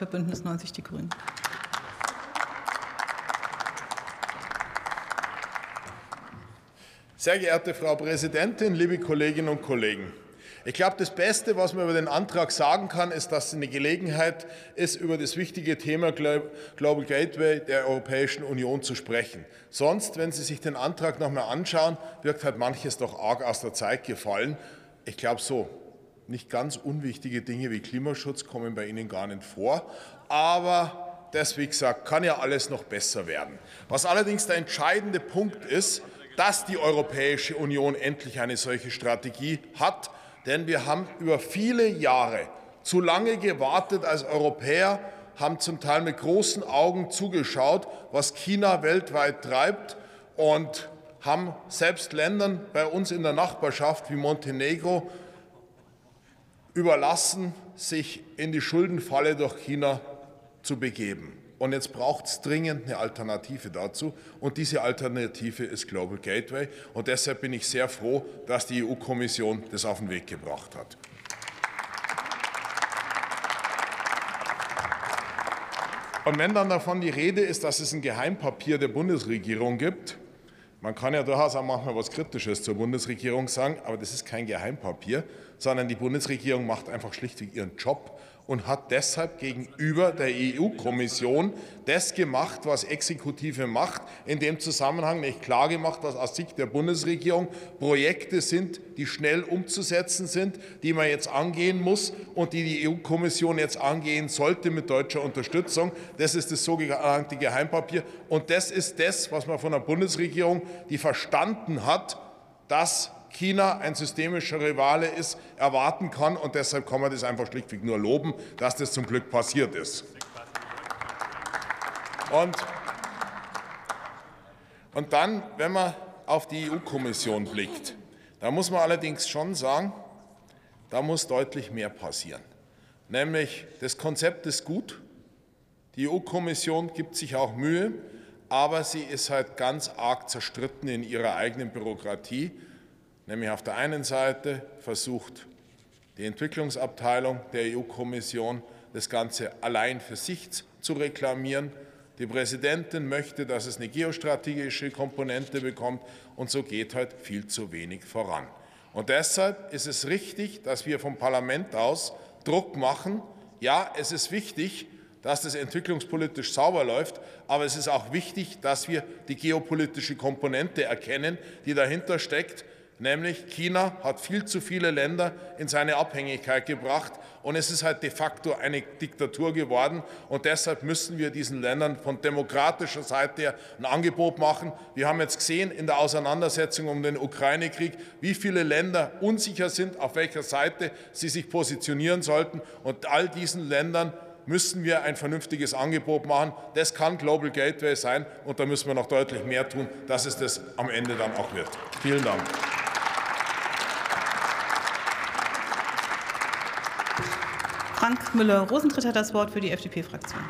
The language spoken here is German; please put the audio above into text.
für Bündnis 90 Die Grünen. Sehr geehrte Frau Präsidentin, liebe Kolleginnen und Kollegen! Ich glaube, das Beste, was man über den Antrag sagen kann, ist, dass es eine Gelegenheit ist, über das wichtige Thema Global Gateway der Europäischen Union zu sprechen. Sonst, wenn Sie sich den Antrag noch einmal anschauen, wirkt halt manches doch arg aus der Zeit gefallen. Ich glaube so, nicht ganz unwichtige Dinge wie Klimaschutz kommen bei Ihnen gar nicht vor. Aber das, wie gesagt, kann ja alles noch besser werden. Was allerdings der entscheidende Punkt ist, dass die Europäische Union endlich eine solche Strategie hat, denn wir haben über viele Jahre zu lange gewartet als Europäer, haben zum Teil mit großen Augen zugeschaut, was China weltweit treibt und haben selbst Ländern bei uns in der Nachbarschaft wie Montenegro überlassen, sich in die Schuldenfalle durch China zu begeben. Und jetzt braucht es dringend eine Alternative dazu. Und diese Alternative ist Global Gateway. Und deshalb bin ich sehr froh, dass die EU-Kommission das auf den Weg gebracht hat. Und wenn dann davon die Rede ist, dass es ein Geheimpapier der Bundesregierung gibt, man kann ja durchaus auch manchmal was Kritisches zur Bundesregierung sagen, aber das ist kein Geheimpapier, sondern die Bundesregierung macht einfach schlichtweg ihren Job und hat deshalb gegenüber der EU-Kommission das gemacht, was Exekutive macht, in dem Zusammenhang nicht klargemacht, dass aus Sicht der Bundesregierung Projekte sind, die schnell umzusetzen sind, die man jetzt angehen muss und die die EU-Kommission jetzt angehen sollte mit deutscher Unterstützung. Das ist das sogenannte Geheimpapier. Und das ist das, was man von der Bundesregierung, die verstanden hat, dass China ein systemischer Rivale ist, erwarten kann. Und deshalb kann man das einfach schlichtweg nur loben, dass das zum Glück passiert ist. Und, und dann, wenn man auf die EU-Kommission blickt, da muss man allerdings schon sagen, da muss deutlich mehr passieren. Nämlich, das Konzept ist gut, die EU-Kommission gibt sich auch Mühe, aber sie ist halt ganz arg zerstritten in ihrer eigenen Bürokratie. Nämlich auf der einen Seite versucht die Entwicklungsabteilung der EU-Kommission das Ganze allein für sich zu reklamieren. Die Präsidentin möchte, dass es eine geostrategische Komponente bekommt, und so geht halt viel zu wenig voran. Und deshalb ist es richtig, dass wir vom Parlament aus Druck machen. Ja, es ist wichtig, dass das entwicklungspolitisch sauber läuft, aber es ist auch wichtig, dass wir die geopolitische Komponente erkennen, die dahinter steckt nämlich China hat viel zu viele Länder in seine Abhängigkeit gebracht und es ist halt de facto eine Diktatur geworden und deshalb müssen wir diesen Ländern von demokratischer Seite her ein Angebot machen. Wir haben jetzt gesehen in der Auseinandersetzung um den Ukraine-Krieg, wie viele Länder unsicher sind, auf welcher Seite sie sich positionieren sollten und all diesen Ländern müssen wir ein vernünftiges Angebot machen. Das kann Global Gateway sein und da müssen wir noch deutlich mehr tun, dass es das am Ende dann auch wird. Vielen Dank. Frank Müller-Rosentritt hat das Wort für die FDP-Fraktion.